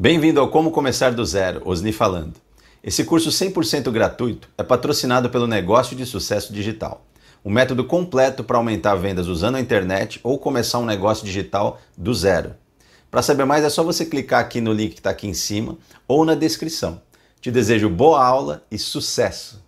Bem-vindo ao Como Começar do Zero, Osni falando. Esse curso 100% gratuito é patrocinado pelo Negócio de Sucesso Digital, um método completo para aumentar vendas usando a internet ou começar um negócio digital do zero. Para saber mais é só você clicar aqui no link que está aqui em cima ou na descrição. Te desejo boa aula e sucesso!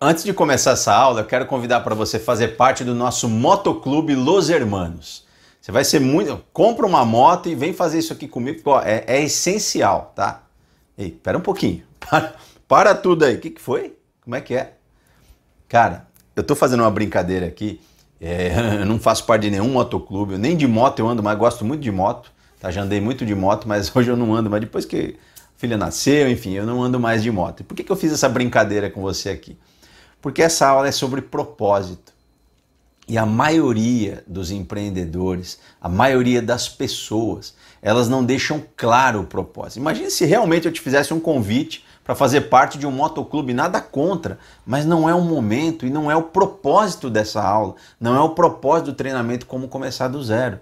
Antes de começar essa aula, eu quero convidar para você fazer parte do nosso Motoclube Los Hermanos. Você vai ser muito. Compra uma moto e vem fazer isso aqui comigo, ó, é, é, essencial, tá? Ei, pera um pouquinho. Para, para tudo aí. O que, que foi? Como é que é? Cara, eu tô fazendo uma brincadeira aqui. É, eu não faço parte de nenhum motoclube, nem de moto eu ando, mas gosto muito de moto. Tá? Já andei muito de moto, mas hoje eu não ando, mas depois que a filha nasceu, enfim, eu não ando mais de moto. E por que, que eu fiz essa brincadeira com você aqui? Porque essa aula é sobre propósito. E a maioria dos empreendedores, a maioria das pessoas, elas não deixam claro o propósito. Imagine se realmente eu te fizesse um convite para fazer parte de um motoclube, nada contra, mas não é o momento e não é o propósito dessa aula, não é o propósito do treinamento como começar do zero.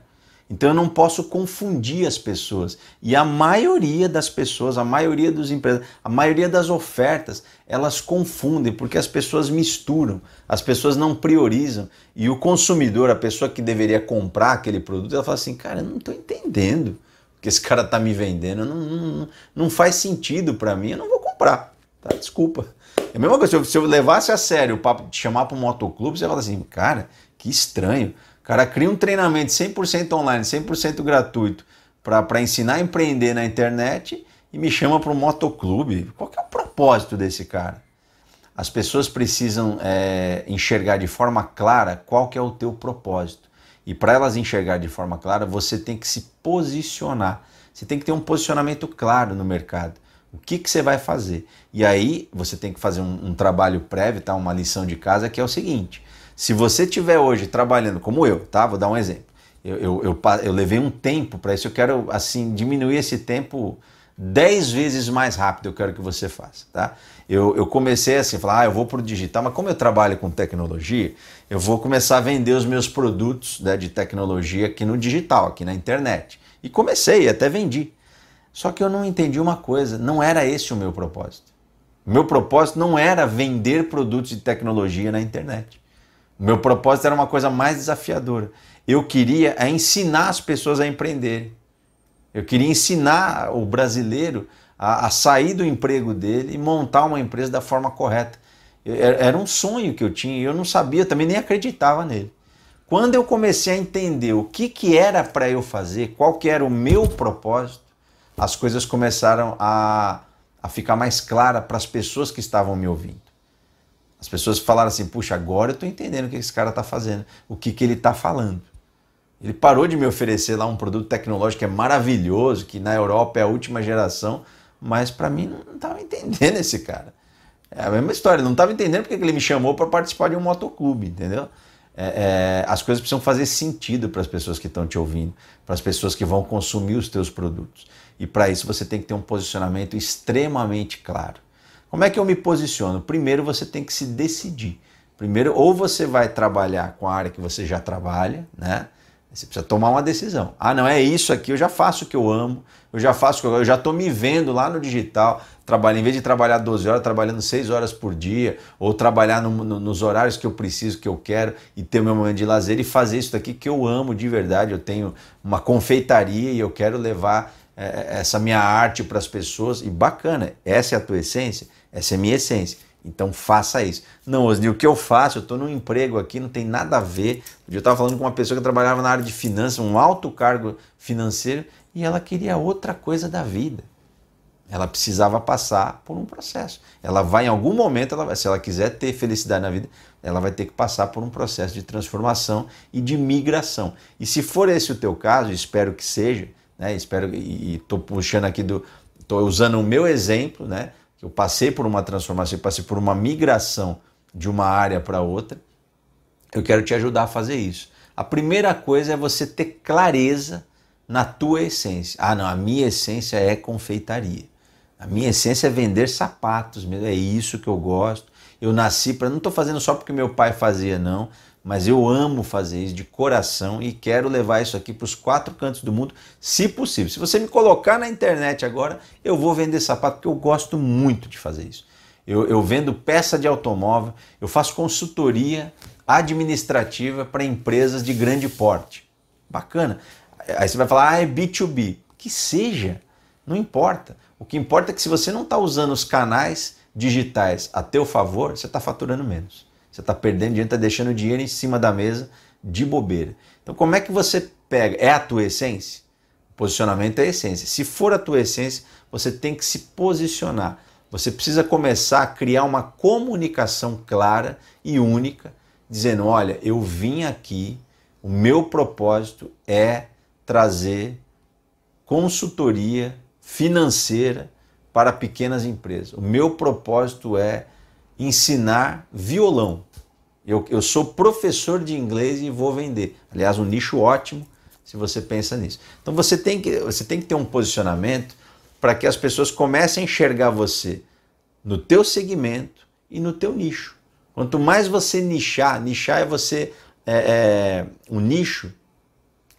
Então eu não posso confundir as pessoas. E a maioria das pessoas, a maioria dos empresas, a maioria das ofertas, elas confundem porque as pessoas misturam, as pessoas não priorizam. E o consumidor, a pessoa que deveria comprar aquele produto, ela fala assim: cara, eu não estou entendendo o que esse cara está me vendendo, não, não, não faz sentido para mim, eu não vou comprar. Tá? Desculpa. É a mesma coisa, se eu levasse a sério o papo de chamar para um motoclube, você fala assim, cara, que estranho cara cria um treinamento 100% online, 100% gratuito para ensinar a empreender na internet e me chama para um motoclube. Qual é o propósito desse cara? As pessoas precisam é, enxergar de forma clara qual que é o teu propósito. E para elas enxergar de forma clara, você tem que se posicionar. Você tem que ter um posicionamento claro no mercado. O que, que você vai fazer? E aí você tem que fazer um, um trabalho prévio, tá? uma lição de casa, que é o seguinte: se você estiver hoje trabalhando como eu, tá? Vou dar um exemplo. Eu, eu, eu, eu levei um tempo para isso, eu quero assim diminuir esse tempo 10 vezes mais rápido, eu quero que você faça, tá? Eu, eu comecei assim, falar, ah, eu vou para o digital, mas como eu trabalho com tecnologia, eu vou começar a vender os meus produtos né, de tecnologia aqui no digital, aqui na internet. E comecei, até vendi. Só que eu não entendi uma coisa, não era esse o meu propósito. Meu propósito não era vender produtos de tecnologia na internet. O meu propósito era uma coisa mais desafiadora. Eu queria é ensinar as pessoas a empreenderem. Eu queria ensinar o brasileiro a, a sair do emprego dele e montar uma empresa da forma correta. Era um sonho que eu tinha e eu não sabia, também nem acreditava nele. Quando eu comecei a entender o que, que era para eu fazer, qual que era o meu propósito, as coisas começaram a, a ficar mais claras para as pessoas que estavam me ouvindo. As pessoas falaram assim: puxa, agora eu estou entendendo o que esse cara está fazendo, o que, que ele está falando. Ele parou de me oferecer lá um produto tecnológico que é maravilhoso, que na Europa é a última geração, mas para mim não estava entendendo esse cara. É a mesma história, não estava entendendo porque ele me chamou para participar de um motoclube, entendeu? É, é, as coisas precisam fazer sentido para as pessoas que estão te ouvindo, para as pessoas que vão consumir os teus produtos. E para isso você tem que ter um posicionamento extremamente claro. Como é que eu me posiciono? Primeiro você tem que se decidir. Primeiro, ou você vai trabalhar com a área que você já trabalha, né? Você precisa tomar uma decisão. Ah, não é isso aqui, eu já faço o que eu amo, eu já faço, eu já estou me vendo lá no digital, trabalho, em vez de trabalhar 12 horas, trabalhando 6 horas por dia, ou trabalhar no, no, nos horários que eu preciso, que eu quero, e ter o meu momento de lazer e fazer isso daqui que eu amo de verdade. Eu tenho uma confeitaria e eu quero levar é, essa minha arte para as pessoas, e bacana, essa é a tua essência essa é a minha essência. Então faça isso. Não, Osni, o que eu faço? Eu estou num emprego aqui, não tem nada a ver. Eu estava falando com uma pessoa que trabalhava na área de finanças, um alto cargo financeiro, e ela queria outra coisa da vida. Ela precisava passar por um processo. Ela vai, em algum momento, ela se ela quiser ter felicidade na vida, ela vai ter que passar por um processo de transformação e de migração. E se for esse o teu caso, espero que seja, né? Espero e estou puxando aqui do, estou usando o meu exemplo, né? Eu passei por uma transformação, eu passei por uma migração de uma área para outra, eu quero te ajudar a fazer isso. A primeira coisa é você ter clareza na tua essência. Ah, não, a minha essência é confeitaria. A minha essência é vender sapatos, é isso que eu gosto. Eu nasci para. Não estou fazendo só porque meu pai fazia, não. Mas eu amo fazer isso de coração e quero levar isso aqui para os quatro cantos do mundo, se possível. Se você me colocar na internet agora, eu vou vender sapato, porque eu gosto muito de fazer isso. Eu, eu vendo peça de automóvel, eu faço consultoria administrativa para empresas de grande porte. Bacana. Aí você vai falar, ah, é B2B. Que seja, não importa. O que importa é que se você não está usando os canais digitais a teu favor, você está faturando menos. Você está perdendo dinheiro, está deixando dinheiro em cima da mesa de bobeira. Então, como é que você pega? É a tua essência? Posicionamento é a essência. Se for a tua essência, você tem que se posicionar. Você precisa começar a criar uma comunicação clara e única, dizendo: olha, eu vim aqui, o meu propósito é trazer consultoria financeira para pequenas empresas. O meu propósito é ensinar violão. Eu, eu sou professor de inglês e vou vender. Aliás, um nicho ótimo se você pensa nisso. Então você tem que, você tem que ter um posicionamento para que as pessoas comecem a enxergar você no teu segmento e no teu nicho. Quanto mais você nichar, nichar é você é, é um nicho,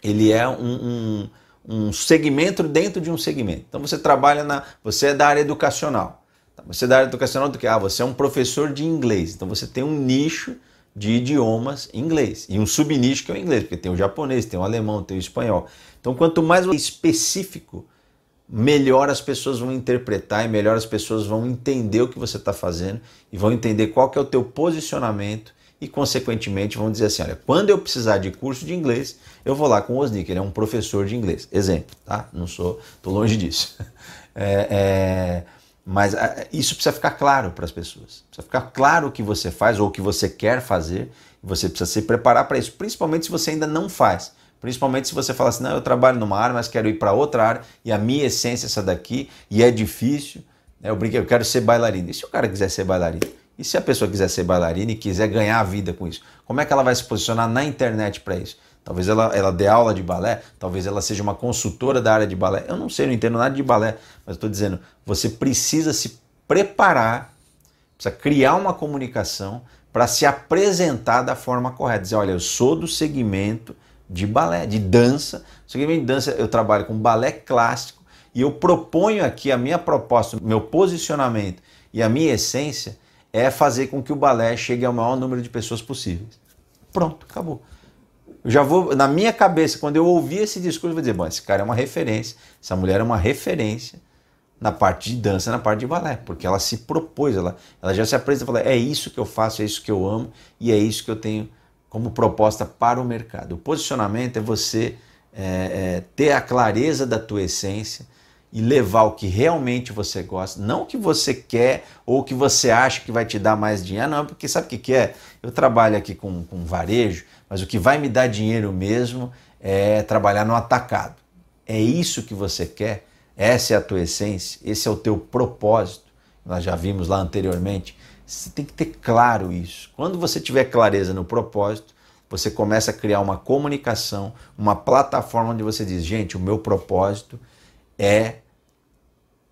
ele é um, um, um segmento dentro de um segmento. Então você trabalha na, você é da área educacional. Você da área educacional do que? Ah, você é um professor de inglês. Então você tem um nicho de idiomas em inglês e um subnicho que é o inglês, porque tem o japonês, tem o alemão, tem o espanhol. Então quanto mais específico, melhor as pessoas vão interpretar e melhor as pessoas vão entender o que você está fazendo e vão entender qual que é o teu posicionamento e consequentemente vão dizer assim, olha, quando eu precisar de curso de inglês, eu vou lá com o Osnick, ele é um professor de inglês. Exemplo, tá? Não sou, tô longe disso. É, é, mas ah, isso precisa ficar claro para as pessoas. Precisa ficar claro o que você faz ou o que você quer fazer. Você precisa se preparar para isso, principalmente se você ainda não faz. Principalmente se você fala assim, não, eu trabalho numa área, mas quero ir para outra área e a minha essência é essa daqui e é difícil. Né? Eu brinquei, eu quero ser bailarina. E se o cara quiser ser bailarina? E se a pessoa quiser ser bailarina e quiser ganhar a vida com isso? Como é que ela vai se posicionar na internet para isso? Talvez ela, ela dê aula de balé, talvez ela seja uma consultora da área de balé. Eu não sei, não entendo nada de balé, mas estou dizendo, você precisa se preparar, precisa criar uma comunicação para se apresentar da forma correta. Dizer, olha, eu sou do segmento de balé, de dança. Segmento de dança, eu trabalho com balé clássico e eu proponho aqui a minha proposta, meu posicionamento e a minha essência é fazer com que o balé chegue ao maior número de pessoas possíveis. Pronto, acabou. Já vou, na minha cabeça, quando eu ouvir esse discurso, eu vou dizer: bom, esse cara é uma referência, essa mulher é uma referência na parte de dança, na parte de balé, porque ela se propôs, ela, ela já se apresenta e fala: é isso que eu faço, é isso que eu amo e é isso que eu tenho como proposta para o mercado. O posicionamento é você é, é, ter a clareza da tua essência e levar o que realmente você gosta, não o que você quer ou o que você acha que vai te dar mais dinheiro, não, porque sabe o que, que é? Eu trabalho aqui com, com varejo, mas o que vai me dar dinheiro mesmo é trabalhar no atacado. É isso que você quer? Essa é a tua essência? Esse é o teu propósito? Nós já vimos lá anteriormente. Você tem que ter claro isso. Quando você tiver clareza no propósito, você começa a criar uma comunicação, uma plataforma onde você diz: gente, o meu propósito é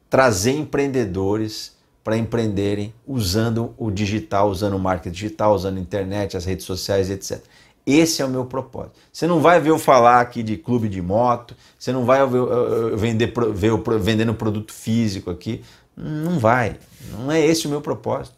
trazer empreendedores para empreenderem usando o digital, usando o marketing digital, usando a internet, as redes sociais, etc. Esse é o meu propósito. Você não vai ver eu falar aqui de clube de moto, você não vai ver eu vender, ver eu vendendo produto físico aqui. Não vai. Não é esse o meu propósito.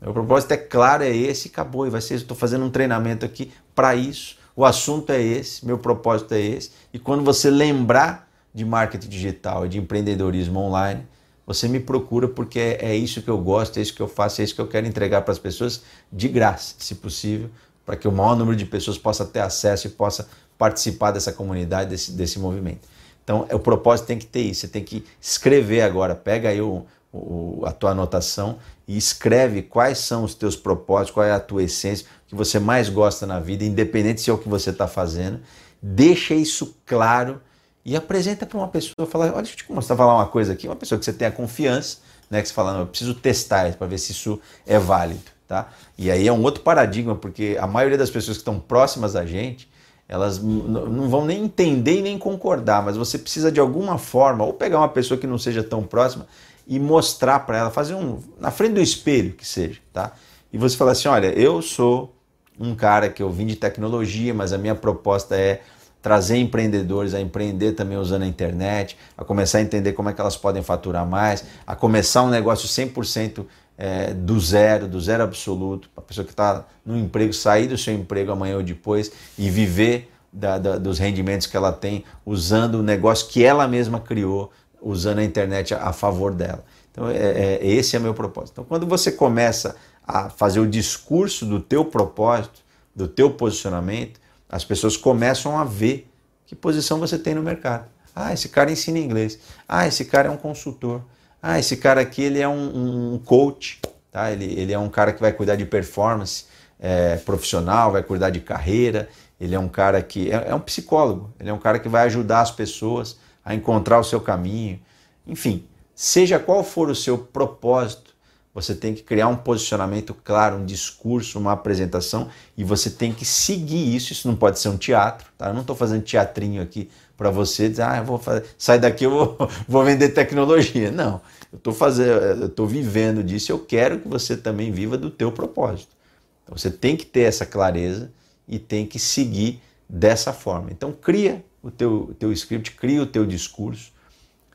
Meu propósito é claro, é esse acabou. E vai ser, estou fazendo um treinamento aqui para isso. O assunto é esse, meu propósito é esse. E quando você lembrar de marketing digital e de empreendedorismo online, você me procura porque é, é isso que eu gosto, é isso que eu faço, é isso que eu quero entregar para as pessoas de graça, se possível, para que o maior número de pessoas possa ter acesso e possa participar dessa comunidade, desse, desse movimento. Então, o propósito tem que ter isso. Você tem que escrever agora. Pega aí o, o, a tua anotação e escreve quais são os teus propósitos, qual é a tua essência, o que você mais gosta na vida, independente se é o que você está fazendo. Deixa isso claro e apresenta para uma pessoa. Fala, olha, deixa eu te mostrar falar uma coisa aqui. Uma pessoa que você tenha confiança, né, que você fala, não, eu preciso testar para ver se isso é válido. Tá? E aí é um outro paradigma, porque a maioria das pessoas que estão próximas a gente, elas não vão nem entender e nem concordar, mas você precisa de alguma forma, ou pegar uma pessoa que não seja tão próxima e mostrar para ela, fazer um na frente do espelho que seja, tá? E você falar assim, olha, eu sou um cara que eu vim de tecnologia, mas a minha proposta é trazer empreendedores a empreender também usando a internet, a começar a entender como é que elas podem faturar mais, a começar um negócio 100% é, do zero, do zero absoluto, para a pessoa que está no emprego sair do seu emprego amanhã ou depois e viver da, da, dos rendimentos que ela tem usando o negócio que ela mesma criou, usando a internet a, a favor dela. Então, é, é, esse é meu propósito. Então, quando você começa a fazer o discurso do teu propósito, do teu posicionamento, as pessoas começam a ver que posição você tem no mercado. Ah, esse cara ensina inglês. Ah, esse cara é um consultor. Ah, esse cara aqui ele é um, um coach. Tá? Ele, ele é um cara que vai cuidar de performance é, profissional, vai cuidar de carreira. Ele é um cara que é, é um psicólogo. Ele é um cara que vai ajudar as pessoas a encontrar o seu caminho. Enfim, seja qual for o seu propósito, você tem que criar um posicionamento claro, um discurso, uma apresentação e você tem que seguir isso. Isso não pode ser um teatro, tá? Eu não estou fazendo teatrinho aqui para você dizer, ah, eu vou fazer, sai daqui eu vou, vou vender tecnologia. Não, eu estou fazendo, eu estou vivendo disso. Eu quero que você também viva do teu propósito. Então você tem que ter essa clareza e tem que seguir dessa forma. Então cria o teu, o teu script, cria o teu discurso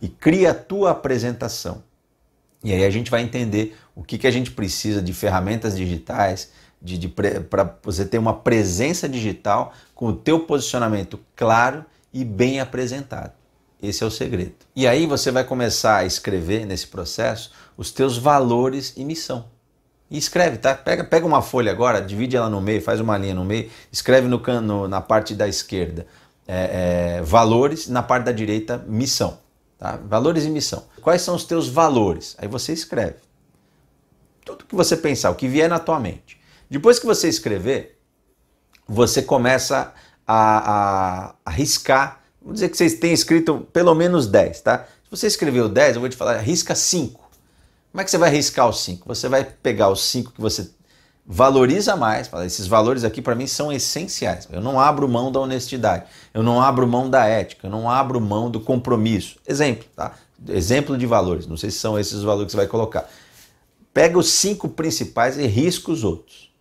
e cria a tua apresentação. E aí a gente vai entender o que, que a gente precisa de ferramentas digitais, de, de para você ter uma presença digital com o teu posicionamento claro e bem apresentado. Esse é o segredo. E aí você vai começar a escrever nesse processo os teus valores e missão. E escreve, tá? Pega, pega uma folha agora, divide ela no meio, faz uma linha no meio, escreve no, na parte da esquerda é, é, valores, na parte da direita missão. Tá? Valores e missão. Quais são os teus valores? Aí você escreve. Tudo que você pensar, o que vier na tua mente. Depois que você escrever, você começa a, a, a riscar. Vamos dizer que vocês têm escrito pelo menos 10, tá? Se você escreveu 10, eu vou te falar, risca 5. Como é que você vai riscar os 5? Você vai pegar os 5 que você valoriza mais, fala, esses valores aqui para mim são essenciais. Eu não abro mão da honestidade, eu não abro mão da ética, eu não abro mão do compromisso. Exemplo, tá? Exemplo de valores, não sei se são esses os valores que você vai colocar. Pega os cinco principais e risca os outros.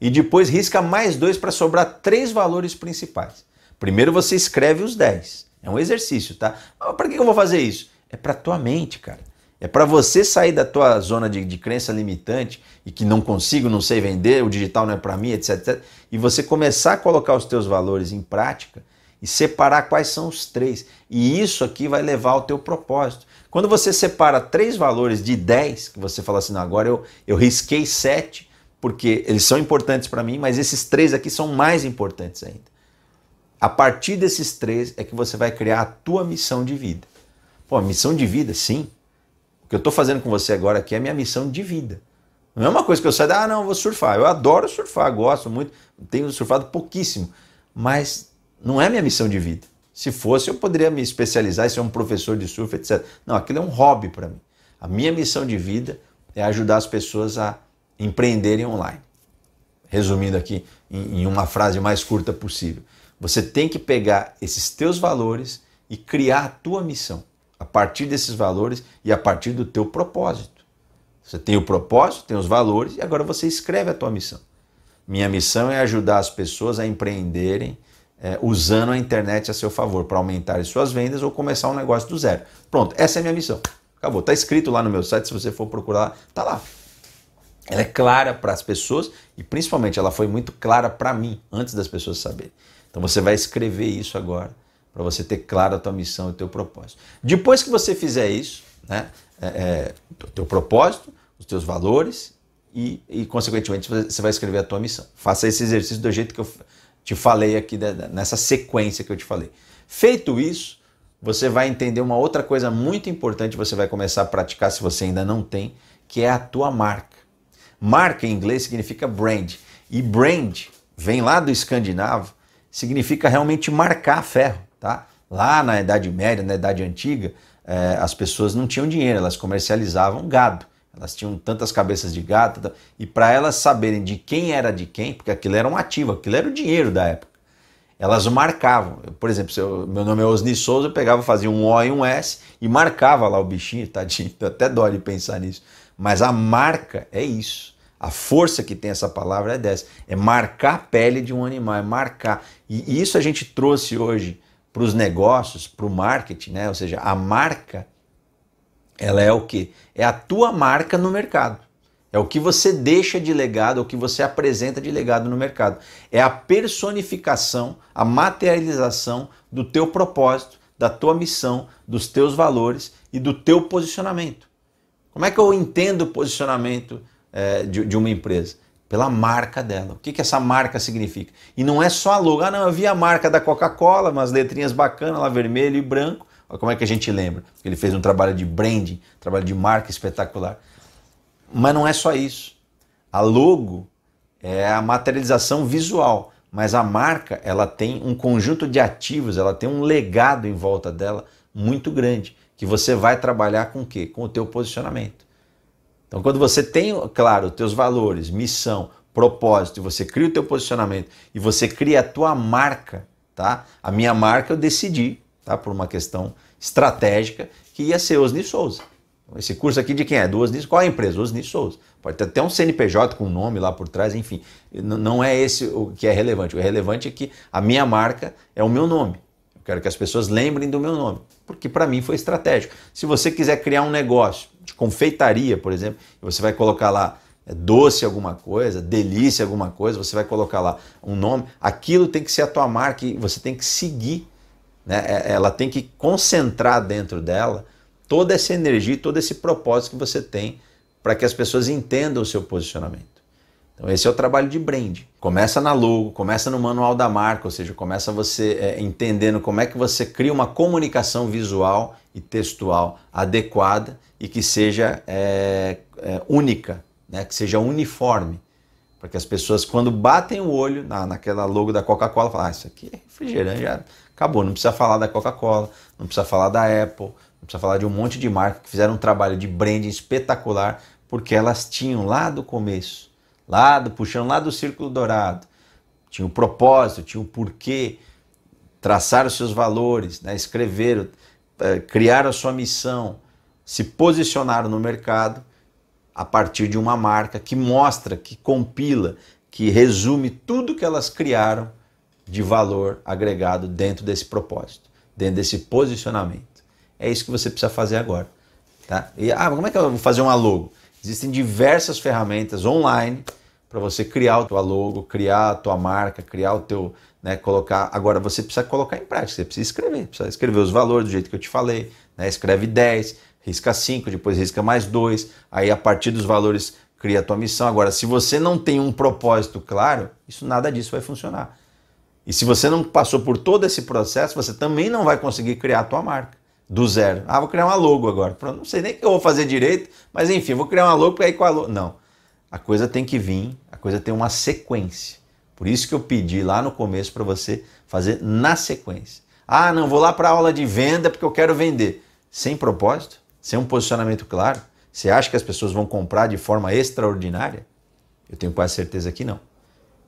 E depois risca mais dois para sobrar três valores principais. Primeiro você escreve os dez. É um exercício, tá? Para que eu vou fazer isso? É para tua mente, cara. É para você sair da tua zona de, de, crença limitante e que não consigo, não sei vender, o digital não é para mim, etc, etc. E você começar a colocar os teus valores em prática e separar quais são os três. E isso aqui vai levar ao teu propósito. Quando você separa três valores de dez, que você fala assim, não, agora eu, eu risquei sete, porque eles são importantes para mim, mas esses três aqui são mais importantes ainda. A partir desses três é que você vai criar a tua missão de vida. Pô, missão de vida, sim, o que eu estou fazendo com você agora aqui é minha missão de vida. Não é uma coisa que eu saio, ah, não, vou surfar. Eu adoro surfar, gosto muito, tenho surfado pouquíssimo, mas não é minha missão de vida. Se fosse, eu poderia me especializar, ser um professor de surf, etc. Não, aquilo é um hobby para mim. A minha missão de vida é ajudar as pessoas a empreenderem online. Resumindo aqui em uma frase mais curta possível. Você tem que pegar esses teus valores e criar a tua missão a partir desses valores e a partir do teu propósito. Você tem o propósito, tem os valores e agora você escreve a tua missão. Minha missão é ajudar as pessoas a empreenderem é, usando a internet a seu favor para aumentar as suas vendas ou começar um negócio do zero. Pronto, essa é a minha missão. Acabou. Está escrito lá no meu site, se você for procurar, está lá. Ela é clara para as pessoas e principalmente ela foi muito clara para mim antes das pessoas saberem. Então você vai escrever isso agora para você ter claro a tua missão e o teu propósito. Depois que você fizer isso, né, é, é, o teu propósito, os teus valores e, e, consequentemente, você vai escrever a tua missão. Faça esse exercício do jeito que eu te falei aqui, nessa sequência que eu te falei. Feito isso, você vai entender uma outra coisa muito importante, você vai começar a praticar se você ainda não tem, que é a tua marca. Marca em inglês significa brand. E brand vem lá do escandinavo, significa realmente marcar ferro. Tá? Lá na Idade Média, na Idade Antiga, eh, as pessoas não tinham dinheiro, elas comercializavam gado. Elas tinham tantas cabeças de gado, e para elas saberem de quem era de quem, porque aquilo era um ativo, aquilo era o dinheiro da época, elas marcavam. Por exemplo, eu, meu nome é Osni Souza, eu pegava, fazia um O e um S e marcava lá o bichinho, tadinho, até dó de pensar nisso. Mas a marca é isso. A força que tem essa palavra é dessa, é marcar a pele de um animal, é marcar. E isso a gente trouxe hoje para os negócios, para o marketing, né? Ou seja, a marca, ela é o que? É a tua marca no mercado. É o que você deixa de legado, é o que você apresenta de legado no mercado. É a personificação, a materialização do teu propósito, da tua missão, dos teus valores e do teu posicionamento. Como é que eu entendo o posicionamento é, de, de, uma empresa? Pela marca dela. O que, que essa marca significa? E não é só a logo. Ah, não, eu vi a marca da Coca-Cola, umas letrinhas bacanas lá, vermelho e branco. Olha como é que a gente lembra? Ele fez um trabalho de branding, trabalho de marca espetacular. Mas não é só isso. A logo é a materialização visual, mas a marca ela tem um conjunto de ativos, ela tem um legado em volta dela muito grande, que você vai trabalhar com o quê? Com o teu posicionamento. Então, quando você tem, claro, os teus valores, missão, propósito, você cria o teu posicionamento e você cria a tua marca, tá? A minha marca eu decidi, tá? Por uma questão estratégica, que ia ser Osni Souza. Esse curso aqui de quem é? Duas Qual é a empresa? Osni Souza. Pode ter até um CNPJ com um nome lá por trás, enfim. Não é esse o que é relevante. O relevante é que a minha marca é o meu nome. Quero que as pessoas lembrem do meu nome, porque para mim foi estratégico. Se você quiser criar um negócio de confeitaria, por exemplo, você vai colocar lá é, doce alguma coisa, delícia alguma coisa, você vai colocar lá um nome, aquilo tem que ser a tua marca e você tem que seguir, né? É, ela tem que concentrar dentro dela toda essa energia, todo esse propósito que você tem para que as pessoas entendam o seu posicionamento. Então esse é o trabalho de brand. Começa na logo, começa no manual da marca, ou seja, começa você é, entendendo como é que você cria uma comunicação visual e textual adequada e que seja é, é, única, né? que seja uniforme. Para que as pessoas, quando batem o olho na, naquela logo da Coca-Cola, falam: ah, isso aqui é refrigerante, já acabou. Não precisa falar da Coca-Cola, não precisa falar da Apple, não precisa falar de um monte de marcas que fizeram um trabalho de branding espetacular, porque elas tinham lá do começo, lá do, puxando lá do círculo dourado, tinha um propósito, tinha um porquê, traçaram seus valores, né, escreveram, é, criaram a sua missão, se posicionaram no mercado a partir de uma marca que mostra, que compila, que resume tudo que elas criaram de valor agregado dentro desse propósito, dentro desse posicionamento. É isso que você precisa fazer agora. Tá? E ah, como é que eu vou fazer uma logo? Existem diversas ferramentas online para você criar o teu logo, criar a tua marca, criar o teu, né, colocar. Agora você precisa colocar em prática, você precisa escrever, precisa escrever os valores do jeito que eu te falei, né? Escreve 10, risca 5, depois risca mais 2, aí a partir dos valores cria a tua missão. Agora, se você não tem um propósito claro, isso nada disso vai funcionar. E se você não passou por todo esse processo, você também não vai conseguir criar a tua marca do zero. Ah, vou criar uma logo agora. Pronto, não sei nem o que eu vou fazer direito, mas enfim, vou criar uma logo para ir com a logo. Não. A coisa tem que vir, a coisa tem uma sequência. Por isso que eu pedi lá no começo para você fazer na sequência. Ah, não, vou lá para aula de venda porque eu quero vender. Sem propósito, sem um posicionamento claro. Você acha que as pessoas vão comprar de forma extraordinária? Eu tenho quase certeza que não.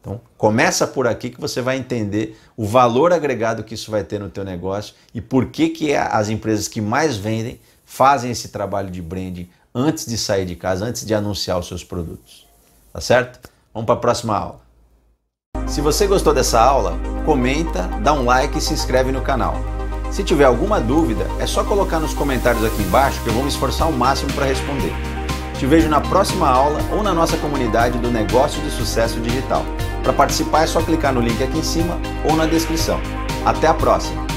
Então, começa por aqui que você vai entender o valor agregado que isso vai ter no teu negócio e por que, que é as empresas que mais vendem fazem esse trabalho de branding antes de sair de casa, antes de anunciar os seus produtos. Tá certo? Vamos para a próxima aula. Se você gostou dessa aula, comenta, dá um like e se inscreve no canal. Se tiver alguma dúvida, é só colocar nos comentários aqui embaixo que eu vou me esforçar ao máximo para responder. Te vejo na próxima aula ou na nossa comunidade do Negócio de Sucesso Digital. Para participar é só clicar no link aqui em cima ou na descrição. Até a próxima!